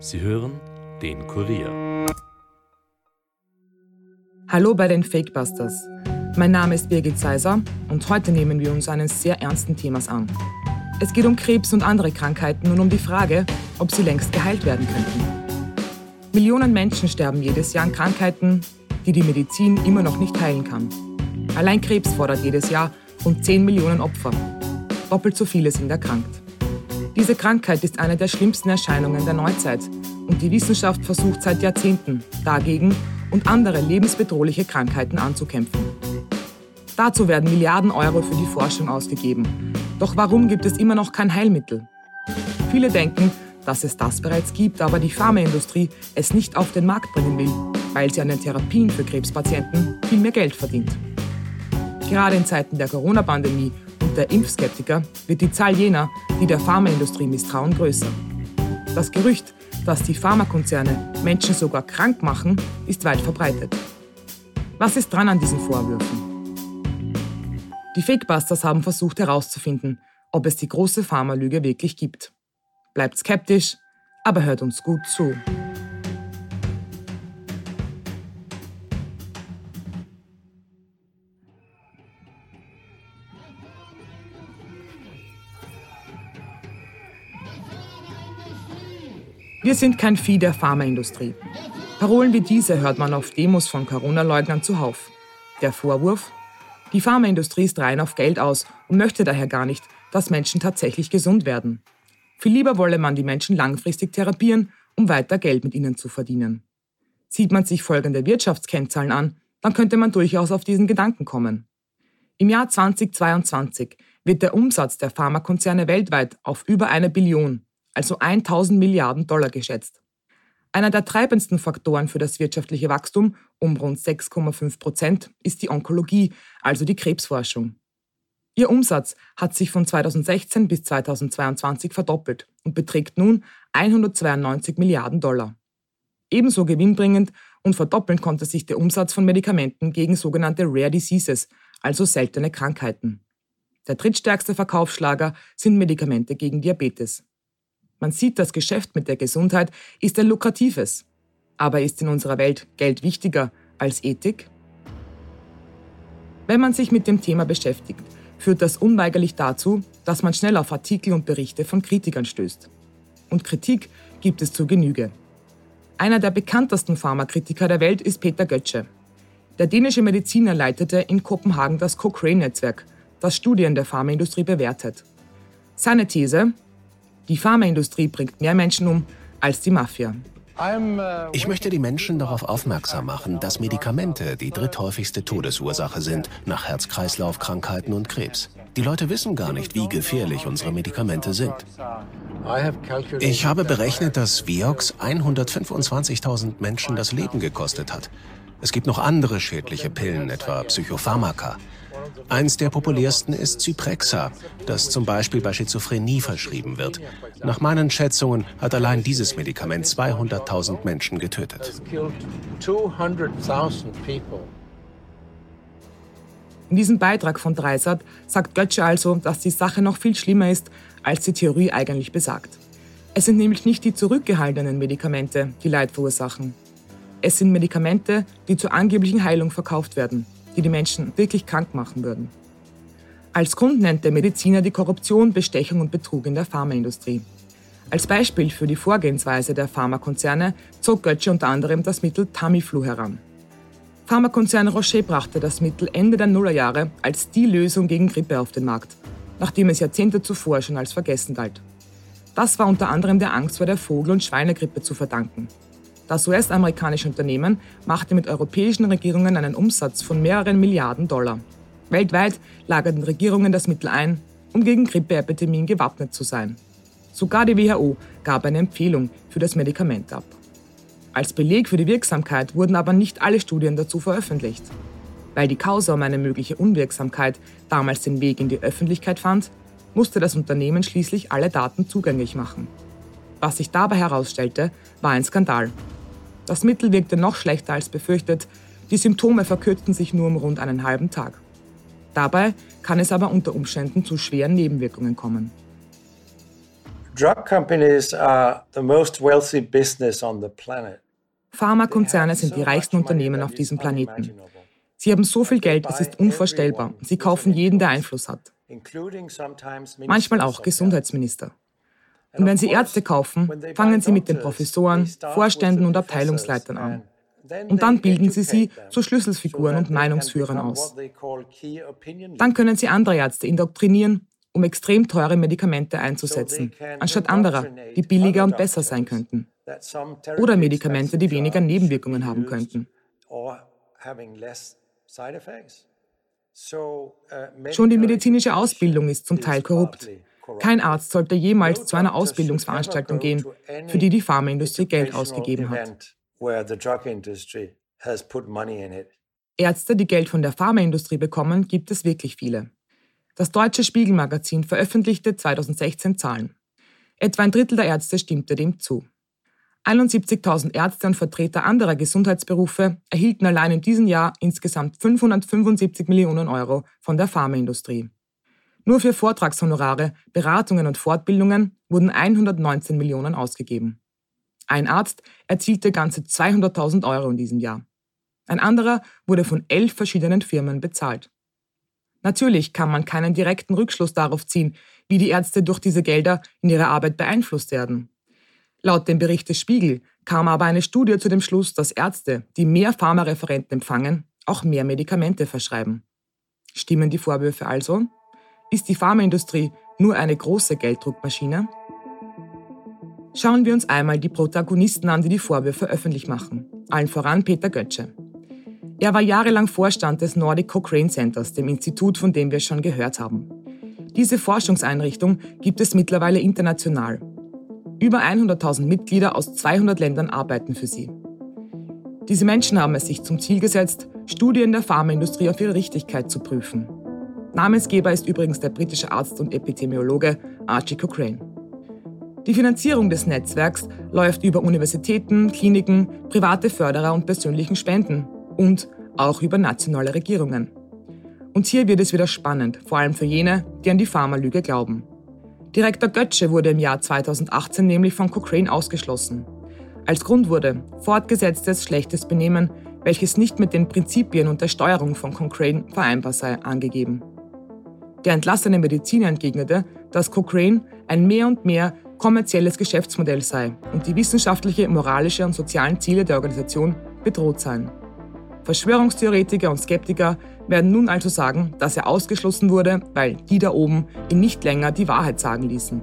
Sie hören den Kurier. Hallo bei den Fakebusters. Mein Name ist Birgit Seiser und heute nehmen wir uns eines sehr ernsten Themas an. Es geht um Krebs und andere Krankheiten und um die Frage, ob sie längst geheilt werden könnten. Millionen Menschen sterben jedes Jahr an Krankheiten, die die Medizin immer noch nicht heilen kann. Allein Krebs fordert jedes Jahr rund 10 Millionen Opfer. Doppelt so viele sind erkrankt. Diese Krankheit ist eine der schlimmsten Erscheinungen der Neuzeit und die Wissenschaft versucht seit Jahrzehnten dagegen und andere lebensbedrohliche Krankheiten anzukämpfen. Dazu werden Milliarden Euro für die Forschung ausgegeben. Doch warum gibt es immer noch kein Heilmittel? Viele denken, dass es das bereits gibt, aber die Pharmaindustrie es nicht auf den Markt bringen will, weil sie an den Therapien für Krebspatienten viel mehr Geld verdient. Gerade in Zeiten der Corona-Pandemie und der Impfskeptiker wird die Zahl jener, die der Pharmaindustrie misstrauen, größer. Das Gerücht, dass die Pharmakonzerne Menschen sogar krank machen, ist weit verbreitet. Was ist dran an diesen Vorwürfen? Die Fakebusters haben versucht herauszufinden, ob es die große Pharmalüge wirklich gibt. Bleibt skeptisch, aber hört uns gut zu. Wir sind kein Vieh der Pharmaindustrie. Parolen wie diese hört man auf Demos von Corona-Leugnern zuhauf. Der Vorwurf? Die Pharmaindustrie ist rein auf Geld aus und möchte daher gar nicht, dass Menschen tatsächlich gesund werden. Viel lieber wolle man die Menschen langfristig therapieren, um weiter Geld mit ihnen zu verdienen. Sieht man sich folgende Wirtschaftskennzahlen an, dann könnte man durchaus auf diesen Gedanken kommen. Im Jahr 2022 wird der Umsatz der Pharmakonzerne weltweit auf über eine Billion, also 1000 Milliarden Dollar geschätzt. Einer der treibendsten Faktoren für das wirtschaftliche Wachstum um rund 6,5 Prozent ist die Onkologie, also die Krebsforschung. Ihr Umsatz hat sich von 2016 bis 2022 verdoppelt und beträgt nun 192 Milliarden Dollar. Ebenso gewinnbringend und verdoppeln konnte sich der Umsatz von Medikamenten gegen sogenannte Rare Diseases, also seltene Krankheiten. Der drittstärkste Verkaufsschlager sind Medikamente gegen Diabetes. Man sieht, das Geschäft mit der Gesundheit ist ein lukratives. Aber ist in unserer Welt Geld wichtiger als Ethik? Wenn man sich mit dem Thema beschäftigt, führt das unweigerlich dazu, dass man schnell auf Artikel und Berichte von Kritikern stößt. Und Kritik gibt es zur Genüge. Einer der bekanntesten Pharmakritiker der Welt ist Peter Götze. Der dänische Mediziner leitete in Kopenhagen das Cochrane-Netzwerk, das Studien der Pharmaindustrie bewertet. Seine These, die Pharmaindustrie bringt mehr Menschen um als die Mafia. Ich möchte die Menschen darauf aufmerksam machen, dass Medikamente die dritthäufigste Todesursache sind, nach Herz-Kreislauf-Krankheiten und Krebs. Die Leute wissen gar nicht, wie gefährlich unsere Medikamente sind. Ich habe berechnet, dass Vioxx 125.000 Menschen das Leben gekostet hat. Es gibt noch andere schädliche Pillen, etwa Psychopharmaka. Eins der populärsten ist Zyprexa, das zum Beispiel bei Schizophrenie verschrieben wird. Nach meinen Schätzungen hat allein dieses Medikament 200.000 Menschen getötet. In diesem Beitrag von Dreisat sagt Götze also, dass die Sache noch viel schlimmer ist, als die Theorie eigentlich besagt. Es sind nämlich nicht die zurückgehaltenen Medikamente, die Leid verursachen. Es sind Medikamente, die zur angeblichen Heilung verkauft werden, die die Menschen wirklich krank machen würden. Als Grund nennt der Mediziner die Korruption, Bestechung und Betrug in der Pharmaindustrie. Als Beispiel für die Vorgehensweise der Pharmakonzerne zog Götze unter anderem das Mittel Tamiflu heran. Pharmakonzern Rocher brachte das Mittel Ende der Nullerjahre als die Lösung gegen Grippe auf den Markt, nachdem es Jahrzehnte zuvor schon als vergessen galt. Das war unter anderem der Angst vor der Vogel- und Schweinegrippe zu verdanken. Das US-amerikanische Unternehmen machte mit europäischen Regierungen einen Umsatz von mehreren Milliarden Dollar. Weltweit lagerten Regierungen das Mittel ein, um gegen Grippeepidemien gewappnet zu sein. Sogar die WHO gab eine Empfehlung für das Medikament ab. Als Beleg für die Wirksamkeit wurden aber nicht alle Studien dazu veröffentlicht. Weil die Causa um eine mögliche Unwirksamkeit damals den Weg in die Öffentlichkeit fand, musste das Unternehmen schließlich alle Daten zugänglich machen. Was sich dabei herausstellte, war ein Skandal das Mittel wirkte noch schlechter als befürchtet, die Symptome verkürzten sich nur um rund einen halben Tag. Dabei kann es aber unter Umständen zu schweren Nebenwirkungen kommen. Drug companies are the most wealthy business on the planet. Pharmakonzerne sind die reichsten Unternehmen auf diesem Planeten. Sie haben so viel Geld, es ist unvorstellbar. Sie kaufen jeden, der Einfluss hat. Manchmal auch Gesundheitsminister. Und wenn Sie Ärzte kaufen, fangen Sie mit den Professoren, Vorständen und Abteilungsleitern an. Und dann bilden Sie sie zu Schlüsselfiguren und Meinungsführern aus. Dann können Sie andere Ärzte indoktrinieren, um extrem teure Medikamente einzusetzen, anstatt anderer, die billiger und besser sein könnten. Oder Medikamente, die weniger Nebenwirkungen haben könnten. Schon die medizinische Ausbildung ist zum Teil korrupt. Kein Arzt sollte jemals zu einer Ausbildungsveranstaltung gehen, für die die Pharmaindustrie Geld ausgegeben hat. Ärzte, die Geld von der Pharmaindustrie bekommen, gibt es wirklich viele. Das deutsche Spiegelmagazin veröffentlichte 2016 Zahlen. Etwa ein Drittel der Ärzte stimmte dem zu. 71.000 Ärzte und Vertreter anderer Gesundheitsberufe erhielten allein in diesem Jahr insgesamt 575 Millionen Euro von der Pharmaindustrie. Nur für Vortragshonorare, Beratungen und Fortbildungen wurden 119 Millionen ausgegeben. Ein Arzt erzielte ganze 200.000 Euro in diesem Jahr. Ein anderer wurde von elf verschiedenen Firmen bezahlt. Natürlich kann man keinen direkten Rückschluss darauf ziehen, wie die Ärzte durch diese Gelder in ihrer Arbeit beeinflusst werden. Laut dem Bericht des Spiegel kam aber eine Studie zu dem Schluss, dass Ärzte, die mehr Pharmareferenten empfangen, auch mehr Medikamente verschreiben. Stimmen die Vorwürfe also? Ist die Pharmaindustrie nur eine große Gelddruckmaschine? Schauen wir uns einmal die Protagonisten an, die die Vorwürfe öffentlich machen. Allen voran Peter Götze. Er war jahrelang Vorstand des Nordic Cochrane Centers, dem Institut, von dem wir schon gehört haben. Diese Forschungseinrichtung gibt es mittlerweile international. Über 100.000 Mitglieder aus 200 Ländern arbeiten für sie. Diese Menschen haben es sich zum Ziel gesetzt, Studien der Pharmaindustrie auf ihre Richtigkeit zu prüfen. Namensgeber ist übrigens der britische Arzt und Epidemiologe Archie Cochrane. Die Finanzierung des Netzwerks läuft über Universitäten, Kliniken, private Förderer und persönlichen Spenden und auch über nationale Regierungen. Und hier wird es wieder spannend, vor allem für jene, die an die Pharmalüge glauben. Direktor Götzsche wurde im Jahr 2018 nämlich von Cochrane ausgeschlossen. Als Grund wurde fortgesetztes schlechtes Benehmen, welches nicht mit den Prinzipien und der Steuerung von Cochrane vereinbar sei, angegeben. Der entlassene Mediziner entgegnete, dass Cochrane ein mehr und mehr kommerzielles Geschäftsmodell sei und die wissenschaftliche, moralische und sozialen Ziele der Organisation bedroht seien. Verschwörungstheoretiker und Skeptiker werden nun also sagen, dass er ausgeschlossen wurde, weil die da oben ihn nicht länger die Wahrheit sagen ließen.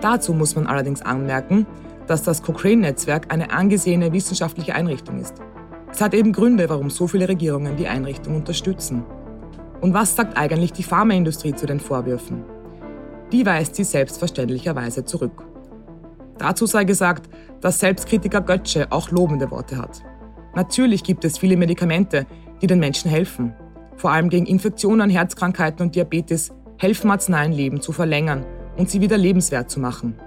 Dazu muss man allerdings anmerken, dass das Cochrane-Netzwerk eine angesehene wissenschaftliche Einrichtung ist. Es hat eben Gründe, warum so viele Regierungen die Einrichtung unterstützen. Und was sagt eigentlich die Pharmaindustrie zu den Vorwürfen? Die weist sie selbstverständlicherweise zurück. Dazu sei gesagt, dass Selbstkritiker Götze auch lobende Worte hat. Natürlich gibt es viele Medikamente, die den Menschen helfen. Vor allem gegen Infektionen, Herzkrankheiten und Diabetes helfen Arzneien Leben zu verlängern und sie wieder lebenswert zu machen.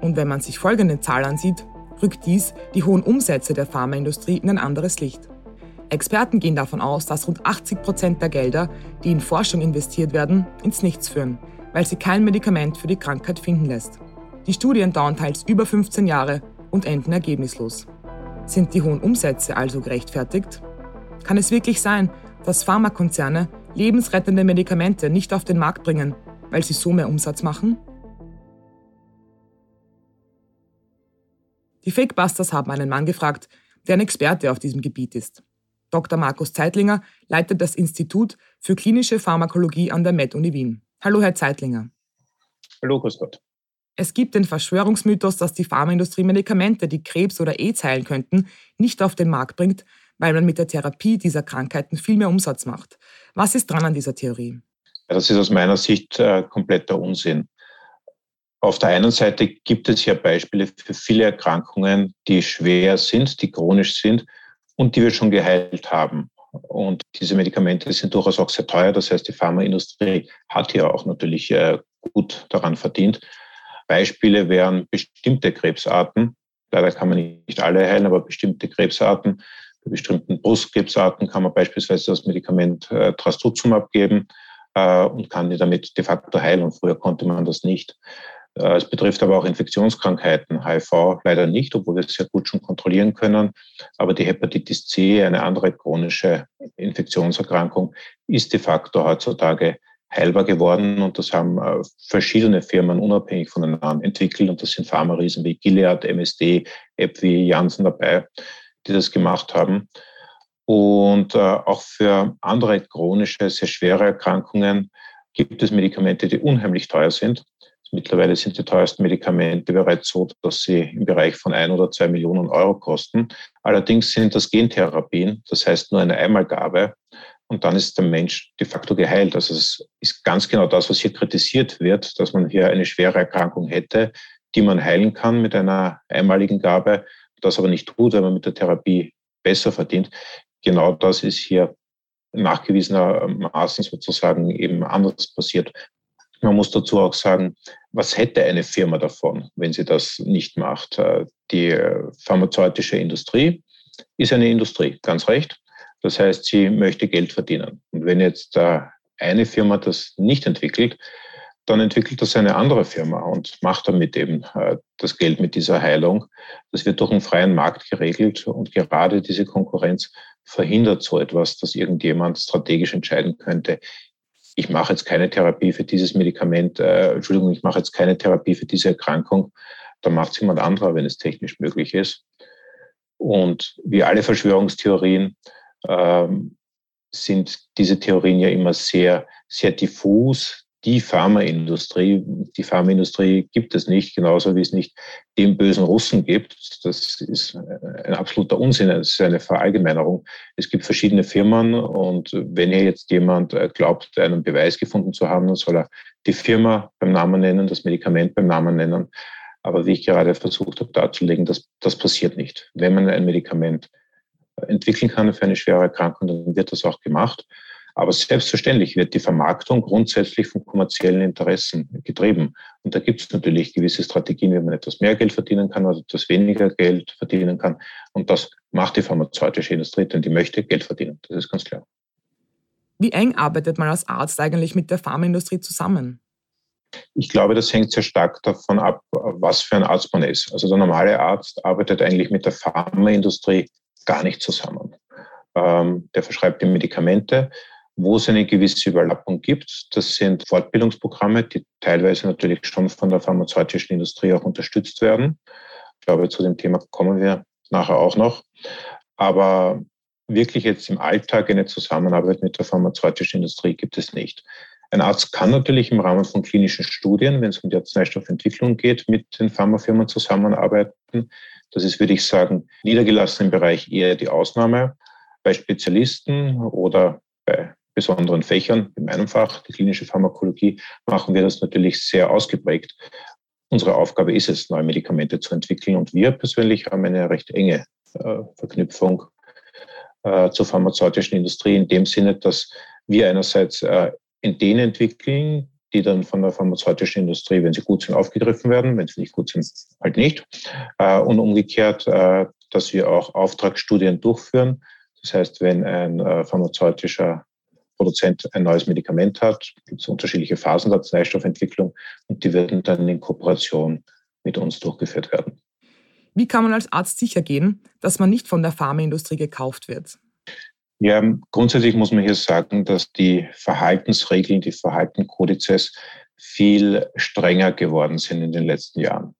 Und wenn man sich folgende Zahl ansieht, rückt dies die hohen Umsätze der Pharmaindustrie in ein anderes Licht. Experten gehen davon aus, dass rund 80 Prozent der Gelder, die in Forschung investiert werden, ins Nichts führen, weil sie kein Medikament für die Krankheit finden lässt. Die Studien dauern teils über 15 Jahre und enden ergebnislos. Sind die hohen Umsätze also gerechtfertigt? Kann es wirklich sein, dass Pharmakonzerne lebensrettende Medikamente nicht auf den Markt bringen, weil sie so mehr Umsatz machen? Die Fakebusters haben einen Mann gefragt, der ein Experte auf diesem Gebiet ist. Dr. Markus Zeitlinger leitet das Institut für klinische Pharmakologie an der Med-Uni Wien. Hallo, Herr Zeitlinger. Hallo, grüß Gott. Es gibt den Verschwörungsmythos, dass die Pharmaindustrie Medikamente, die Krebs oder AIDS heilen könnten, nicht auf den Markt bringt, weil man mit der Therapie dieser Krankheiten viel mehr Umsatz macht. Was ist dran an dieser Theorie? Das ist aus meiner Sicht äh, kompletter Unsinn. Auf der einen Seite gibt es ja Beispiele für viele Erkrankungen, die schwer sind, die chronisch sind und die wir schon geheilt haben. Und diese Medikamente sind durchaus auch sehr teuer. Das heißt, die Pharmaindustrie hat hier auch natürlich äh, gut daran verdient. Beispiele wären bestimmte Krebsarten. Leider kann man nicht alle heilen, aber bestimmte Krebsarten. Bei bestimmten Brustkrebsarten kann man beispielsweise das Medikament äh, Trastuzumab geben äh, und kann die damit de facto heilen. Früher konnte man das nicht. Äh, es betrifft aber auch Infektionskrankheiten, HIV leider nicht, obwohl wir es sehr gut schon kontrollieren können. Aber die Hepatitis C, eine andere chronische Infektionserkrankung, ist de facto heutzutage heilbar geworden. Und das haben äh, verschiedene Firmen unabhängig voneinander entwickelt. Und das sind Pharma-Riesen wie Gilead, MSD, AbbVie, Janssen dabei, die das gemacht haben. Und äh, auch für andere chronische, sehr schwere Erkrankungen gibt es Medikamente, die unheimlich teuer sind. Mittlerweile sind die teuersten Medikamente bereits so, dass sie im Bereich von ein oder zwei Millionen Euro kosten. Allerdings sind das Gentherapien, das heißt nur eine Einmalgabe. Und dann ist der Mensch de facto geheilt. Also es ist ganz genau das, was hier kritisiert wird, dass man hier eine schwere Erkrankung hätte, die man heilen kann mit einer einmaligen Gabe, das aber nicht tut, weil man mit der Therapie besser verdient. Genau das ist hier nachgewiesenermaßen sozusagen eben anders passiert. Man muss dazu auch sagen, was hätte eine Firma davon, wenn sie das nicht macht? Äh, die äh, pharmazeutische Industrie ist eine Industrie, ganz recht. Das heißt, sie möchte Geld verdienen. Und wenn jetzt äh, eine Firma das nicht entwickelt, dann entwickelt das eine andere Firma und macht damit eben das Geld mit dieser Heilung. Das wird durch einen freien Markt geregelt und gerade diese Konkurrenz verhindert so etwas, dass irgendjemand strategisch entscheiden könnte, ich mache jetzt keine Therapie für dieses Medikament, äh, Entschuldigung, ich mache jetzt keine Therapie für diese Erkrankung, dann macht es jemand anderer, wenn es technisch möglich ist. Und wie alle Verschwörungstheorien ähm, sind diese Theorien ja immer sehr, sehr diffus, die Pharmaindustrie. Die Pharmaindustrie gibt es nicht, genauso wie es nicht den bösen Russen gibt. Das ist ein absoluter Unsinn, das ist eine Verallgemeinerung. Es gibt verschiedene Firmen und wenn hier jetzt jemand glaubt, einen Beweis gefunden zu haben, dann soll er die Firma beim Namen nennen, das Medikament beim Namen nennen. Aber wie ich gerade versucht habe darzulegen, das, das passiert nicht. Wenn man ein Medikament entwickeln kann für eine schwere Erkrankung, dann wird das auch gemacht. Aber selbstverständlich wird die Vermarktung grundsätzlich von kommerziellen Interessen getrieben. Und da gibt es natürlich gewisse Strategien, wie man etwas mehr Geld verdienen kann oder etwas weniger Geld verdienen kann. Und das macht die pharmazeutische Industrie, denn die möchte Geld verdienen. Das ist ganz klar. Wie eng arbeitet man als Arzt eigentlich mit der Pharmaindustrie zusammen? Ich glaube, das hängt sehr stark davon ab, was für ein Arzt man ist. Also der normale Arzt arbeitet eigentlich mit der Pharmaindustrie gar nicht zusammen. Ähm, der verschreibt die Medikamente, wo es eine gewisse Überlappung gibt. Das sind Fortbildungsprogramme, die teilweise natürlich schon von der pharmazeutischen Industrie auch unterstützt werden. Ich glaube, zu dem Thema kommen wir nachher auch noch. Aber wirklich jetzt im Alltag eine Zusammenarbeit mit der pharmazeutischen Industrie gibt es nicht. Ein Arzt kann natürlich im Rahmen von klinischen Studien, wenn es um die Arzneistoffentwicklung geht, mit den Pharmafirmen zusammenarbeiten. Das ist, würde ich sagen, niedergelassen im Bereich eher die Ausnahme. Bei Spezialisten oder bei besonderen Fächern, in meinem Fach, die klinische Pharmakologie, machen wir das natürlich sehr ausgeprägt. Unsere Aufgabe ist es, neue Medikamente zu entwickeln und wir persönlich haben eine recht enge äh, Verknüpfung äh, zur pharmazeutischen Industrie in dem Sinne, dass wir einerseits äh, Ideen entwickeln, die dann von der pharmazeutischen Industrie, wenn sie gut sind, aufgegriffen werden, wenn sie nicht gut sind, halt nicht. Äh, und umgekehrt, dass wir auch Auftragsstudien durchführen. Das heißt, wenn ein pharmazeutischer Produzent ein neues Medikament hat, gibt es unterschiedliche Phasen der Arzneistoffentwicklung und die werden dann in Kooperation mit uns durchgeführt werden. Wie kann man als Arzt sicher gehen, dass man nicht von der Pharmaindustrie gekauft wird? Ja, grundsätzlich muss man hier sagen, dass die Verhaltensregeln, die Verhaltenkodizes viel strenger geworden sind in den letzten Jahren.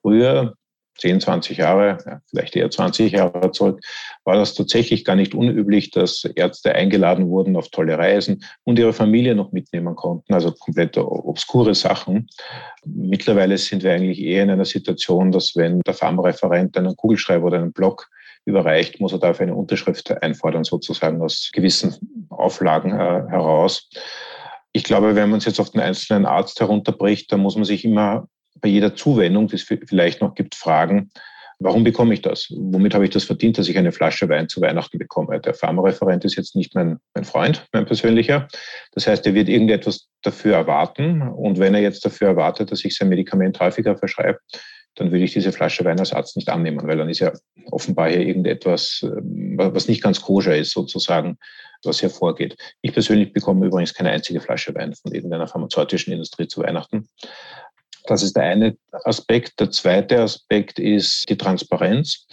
Früher 10, 20 Jahre, ja, vielleicht eher 20 Jahre zurück, war das tatsächlich gar nicht unüblich, dass Ärzte eingeladen wurden auf tolle Reisen und ihre Familie noch mitnehmen konnten, also komplett obskure Sachen. Mittlerweile sind wir eigentlich eher in einer Situation, dass wenn der Pharmareferent einen Kugelschreiber oder einen Block überreicht, muss er dafür eine Unterschrift einfordern, sozusagen aus gewissen Auflagen äh, heraus. Ich glaube, wenn man es jetzt auf den einzelnen Arzt herunterbricht, dann muss man sich immer bei jeder Zuwendung, die es vielleicht noch gibt, fragen, warum bekomme ich das? Womit habe ich das verdient, dass ich eine Flasche Wein zu Weihnachten bekomme? Der Pharmareferent ist jetzt nicht mein, mein Freund, mein persönlicher. Das heißt, er wird irgendetwas dafür erwarten. Und wenn er jetzt dafür erwartet, dass ich sein Medikament häufiger verschreibe, dann würde ich diese Flasche Wein als Arzt nicht annehmen, weil dann ist ja offenbar hier irgendetwas, ähm, was nicht ganz koscher ist, sozusagen, was hervorgeht. Ich persönlich bekomme übrigens keine einzige Flasche Wein von irgendeiner pharmazeutischen Industrie zu Weihnachten. Das ist der eine Aspekt. Der zweite Aspekt ist die Transparenz.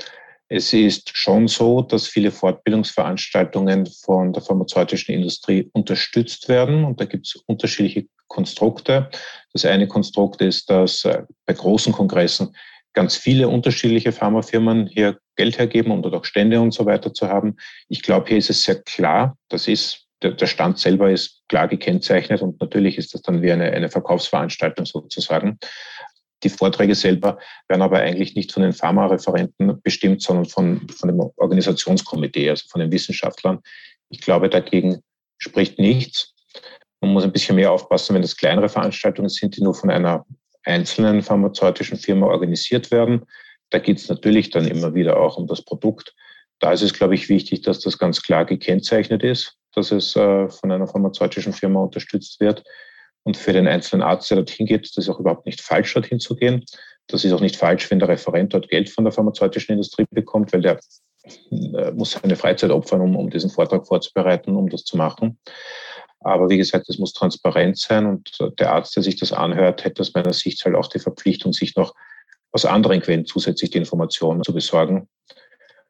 Es ist schon so, dass viele Fortbildungsveranstaltungen von der pharmazeutischen Industrie unterstützt werden. Und da gibt es unterschiedliche Konstrukte. Das eine Konstrukt ist, dass äh, bei großen Kongressen ganz viele unterschiedliche Pharmafirmen hier Geld hergeben, dort auch Stände und so weiter zu haben. Ich glaube, hier ist es sehr klar, das ist, der Stand selber ist klar gekennzeichnet und natürlich ist das dann wie eine, eine Verkaufsveranstaltung sozusagen. Die Vorträge selber werden aber eigentlich nicht von den Pharmareferenten bestimmt, sondern von, von dem Organisationskomitee, also von den Wissenschaftlern. Ich glaube, dagegen spricht nichts. Man muss ein bisschen mehr aufpassen, wenn das kleinere Veranstaltungen sind, die nur von einer einzelnen pharmazeutischen Firma organisiert werden. Da geht es natürlich dann immer wieder auch um das Produkt. Da ist es, glaube ich, wichtig, dass das ganz klar gekennzeichnet ist, dass es äh, von einer pharmazeutischen Firma unterstützt wird. Und für den einzelnen Arzt, der dorthin geht, ist es auch überhaupt nicht falsch, dorthin zu gehen. Das ist auch nicht falsch, wenn der Referent dort Geld von der pharmazeutischen Industrie bekommt, weil der äh, muss seine Freizeit opfern, um, um diesen Vortrag vorzubereiten, um das zu machen. Aber wie gesagt, es muss transparent sein und der Arzt, der sich das anhört, hätte aus meiner Sicht halt auch die Verpflichtung, sich noch aus anderen Quellen zusätzlich die Informationen zu besorgen.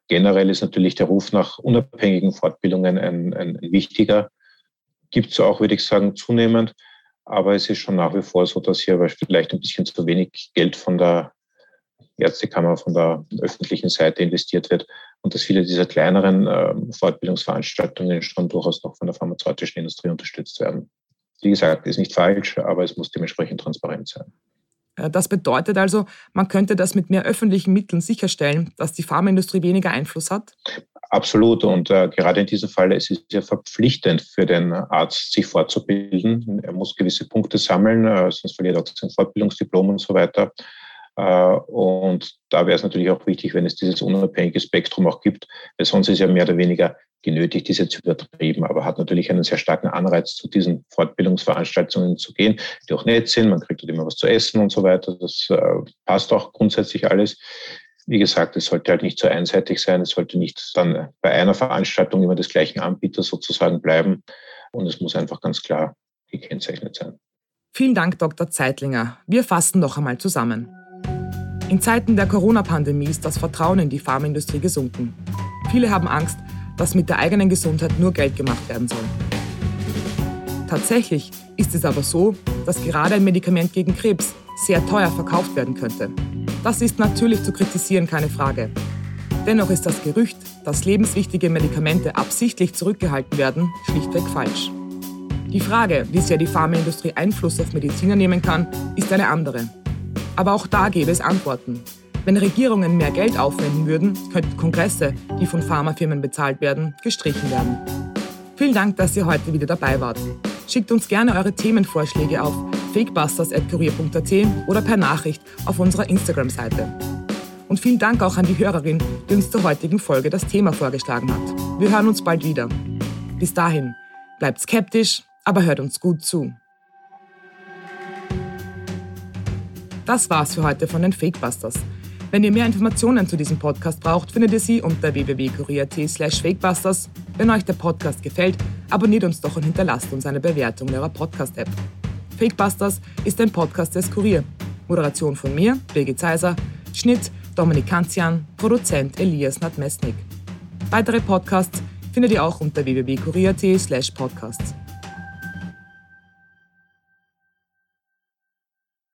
Generell ist natürlich der Ruf nach unabhängigen Fortbildungen ein, ein, wichtiger. Gibt es auch, würde ich sagen, zunehmend. Aber es ist schon nach wie vor so, dass hier vielleicht ein bisschen zu wenig Geld von der Ärztekammer, von der öffentlichen Seite investiert wird und dass viele dieser kleineren äh, Fortbildungsveranstaltungen schon durchaus noch von der pharmazeutischen Industrie unterstützt werden. Wie gesagt, ist nicht falsch, aber es muss dementsprechend transparent sein. Äh, das bedeutet also, man könnte das mit mehr öffentlichen Mitteln sicherstellen, dass die Pharmaindustrie weniger Einfluss hat? Absolut. Und äh, gerade in diesem Fall es ist es ja verpflichtend für den Arzt, sich fortzubilden. Er muss gewisse Punkte sammeln, äh, sonst verliert er auch sein Fortbildungsdiplom und so weiter. Äh, und da wäre es natürlich auch wichtig, wenn es dieses unabhängige Spektrum auch gibt, weil sonst ist ja mehr oder weniger genötigt, ist jetzt übertrieben, aber hat natürlich einen sehr starken Anreiz, zu diesen Fortbildungsveranstaltungen zu gehen, die auch nett sind. Man kriegt dort immer was zu essen und so weiter. Das äh, passt auch grundsätzlich alles. Wie gesagt, es sollte halt nicht so einseitig sein. Es sollte nicht dann bei einer Veranstaltung immer des gleichen Anbieters sozusagen bleiben. Und es muss einfach ganz klar gekennzeichnet sein. Vielen Dank, Dr. Zeitlinger. Wir fassen noch einmal zusammen. In Zeiten der Corona-Pandemie ist das Vertrauen in die Pharmaindustrie gesunken. Viele haben Angst, dass mit der eigenen Gesundheit nur Geld gemacht werden soll. Tatsächlich ist es aber so, dass gerade ein Medikament gegen Krebs sehr teuer verkauft werden könnte. Das ist natürlich zu kritisieren, keine Frage. Dennoch ist das Gerücht, dass lebenswichtige Medikamente absichtlich zurückgehalten werden, schlichtweg falsch. Die Frage, wie sehr die Pharmaindustrie Einfluss auf Mediziner nehmen kann, ist eine andere. Aber auch da gäbe es Antworten. Wenn Regierungen mehr Geld aufwenden würden, könnten Kongresse, die von Pharmafirmen bezahlt werden, gestrichen werden. Vielen Dank, dass ihr heute wieder dabei wart. Schickt uns gerne eure Themenvorschläge auf fakebusters.kurier.at oder per Nachricht auf unserer Instagram-Seite. Und vielen Dank auch an die Hörerin, die uns zur heutigen Folge das Thema vorgeschlagen hat. Wir hören uns bald wieder. Bis dahin, bleibt skeptisch, aber hört uns gut zu. Das war's für heute von den Fakebusters. Wenn ihr mehr Informationen zu diesem Podcast braucht, findet ihr sie unter www.kurier.at slash fakebusters. Wenn euch der Podcast gefällt, abonniert uns doch und hinterlasst uns eine Bewertung in eurer Podcast-App. Fakebusters ist ein Podcast des Kurier. Moderation von mir, Birgit Zeiser, Schnitt Dominik Kanzian, Produzent Elias Nadmesnik. Weitere Podcasts findet ihr auch unter www.kurier.at slash podcasts.